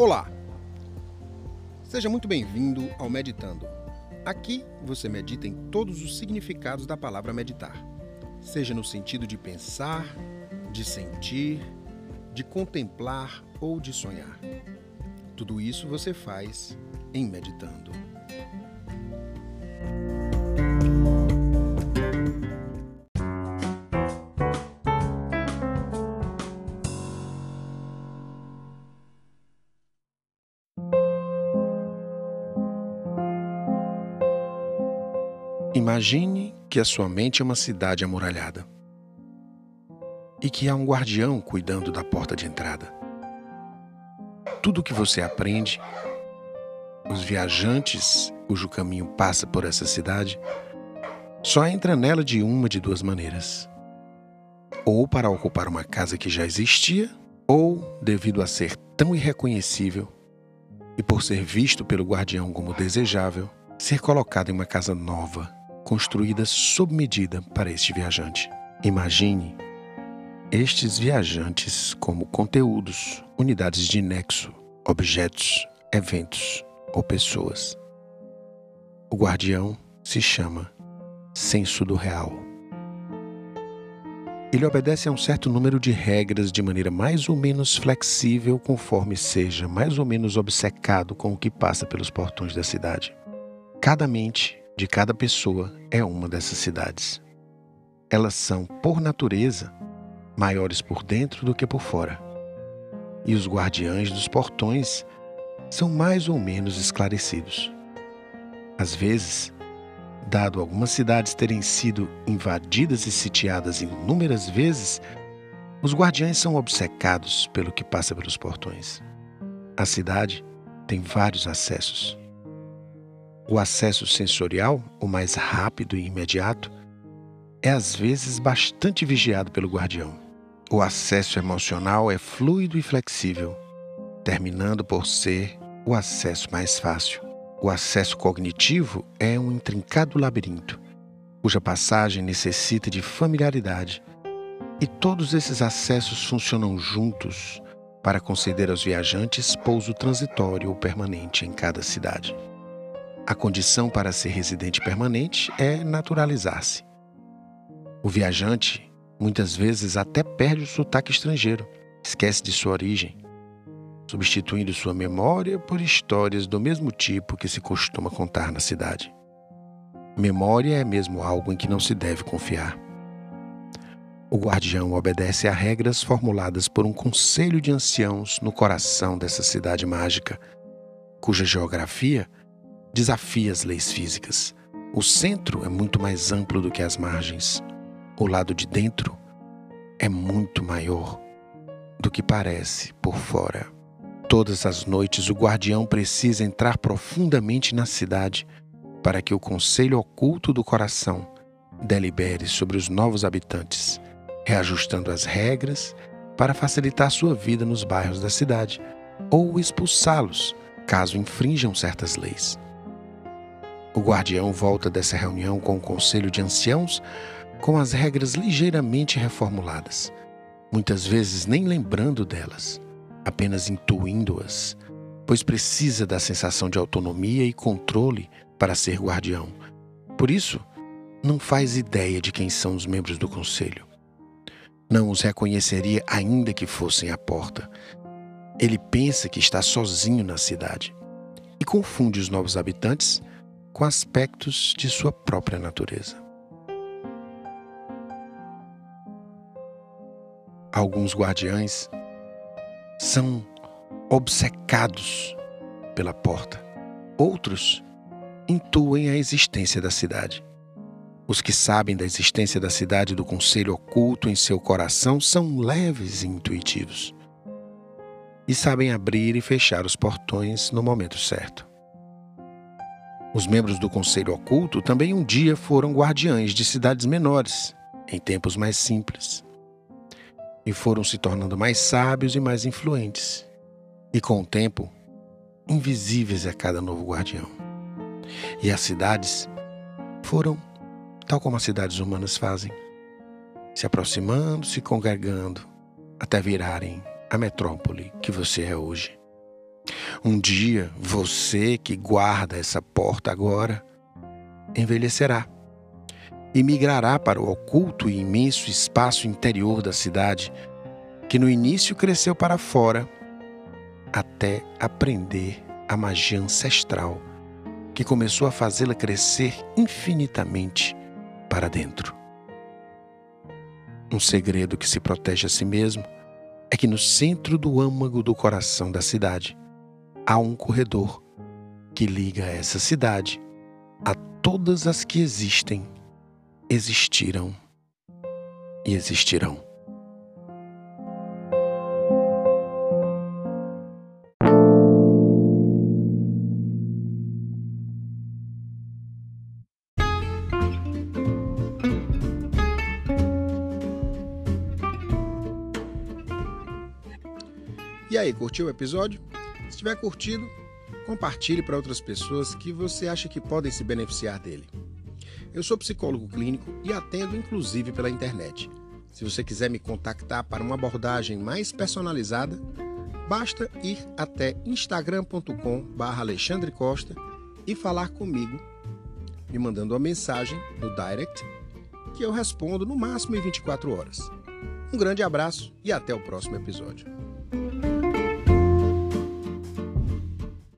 Olá! Seja muito bem-vindo ao Meditando. Aqui você medita em todos os significados da palavra meditar, seja no sentido de pensar, de sentir, de contemplar ou de sonhar. Tudo isso você faz em Meditando. Imagine que a sua mente é uma cidade amuralhada e que há um guardião cuidando da porta de entrada. Tudo o que você aprende, os viajantes cujo caminho passa por essa cidade, só entra nela de uma de duas maneiras: ou para ocupar uma casa que já existia, ou, devido a ser tão irreconhecível e por ser visto pelo guardião como desejável, ser colocado em uma casa nova construída sob medida para este viajante. Imagine estes viajantes como conteúdos, unidades de nexo, objetos, eventos ou pessoas. O guardião se chama senso do real. Ele obedece a um certo número de regras de maneira mais ou menos flexível, conforme seja mais ou menos obcecado com o que passa pelos portões da cidade. Cada mente de cada pessoa é uma dessas cidades. Elas são, por natureza, maiores por dentro do que por fora. E os guardiães dos portões são mais ou menos esclarecidos. Às vezes, dado algumas cidades terem sido invadidas e sitiadas inúmeras vezes, os guardiães são obcecados pelo que passa pelos portões. A cidade tem vários acessos. O acesso sensorial, o mais rápido e imediato, é às vezes bastante vigiado pelo guardião. O acesso emocional é fluido e flexível, terminando por ser o acesso mais fácil. O acesso cognitivo é um intrincado labirinto, cuja passagem necessita de familiaridade. E todos esses acessos funcionam juntos para conceder aos viajantes pouso transitório ou permanente em cada cidade. A condição para ser residente permanente é naturalizar-se. O viajante muitas vezes até perde o sotaque estrangeiro, esquece de sua origem, substituindo sua memória por histórias do mesmo tipo que se costuma contar na cidade. Memória é mesmo algo em que não se deve confiar. O guardião obedece a regras formuladas por um conselho de anciãos no coração dessa cidade mágica, cuja geografia desafia as leis físicas. O centro é muito mais amplo do que as margens. O lado de dentro é muito maior do que parece por fora. Todas as noites o guardião precisa entrar profundamente na cidade para que o conselho oculto do coração delibere sobre os novos habitantes, reajustando as regras para facilitar sua vida nos bairros da cidade ou expulsá-los caso infringam certas leis. O guardião volta dessa reunião com o conselho de anciãos com as regras ligeiramente reformuladas, muitas vezes nem lembrando delas, apenas intuindo-as, pois precisa da sensação de autonomia e controle para ser guardião. Por isso, não faz ideia de quem são os membros do conselho. Não os reconheceria ainda que fossem à porta. Ele pensa que está sozinho na cidade e confunde os novos habitantes com aspectos de sua própria natureza. Alguns guardiães são obcecados pela porta, outros intuem a existência da cidade. Os que sabem da existência da cidade do conselho oculto em seu coração são leves e intuitivos. E sabem abrir e fechar os portões no momento certo. Os membros do Conselho Oculto também um dia foram guardiães de cidades menores, em tempos mais simples. E foram se tornando mais sábios e mais influentes. E com o tempo, invisíveis a cada novo guardião. E as cidades foram, tal como as cidades humanas fazem, se aproximando, se congregando, até virarem a metrópole que você é hoje. Um dia, você que guarda essa porta agora, envelhecerá e migrará para o oculto e imenso espaço interior da cidade, que no início cresceu para fora, até aprender a magia ancestral, que começou a fazê-la crescer infinitamente para dentro. Um segredo que se protege a si mesmo é que no centro do âmago do coração da cidade há um corredor que liga essa cidade a todas as que existem, existiram e existirão. E aí, curtiu o episódio? Se tiver curtido, compartilhe para outras pessoas que você acha que podem se beneficiar dele. Eu sou psicólogo clínico e atendo inclusive pela internet. Se você quiser me contactar para uma abordagem mais personalizada, basta ir até instagram.com/alexandre Costa e falar comigo, me mandando uma mensagem no direct que eu respondo no máximo em 24 horas. Um grande abraço e até o próximo episódio.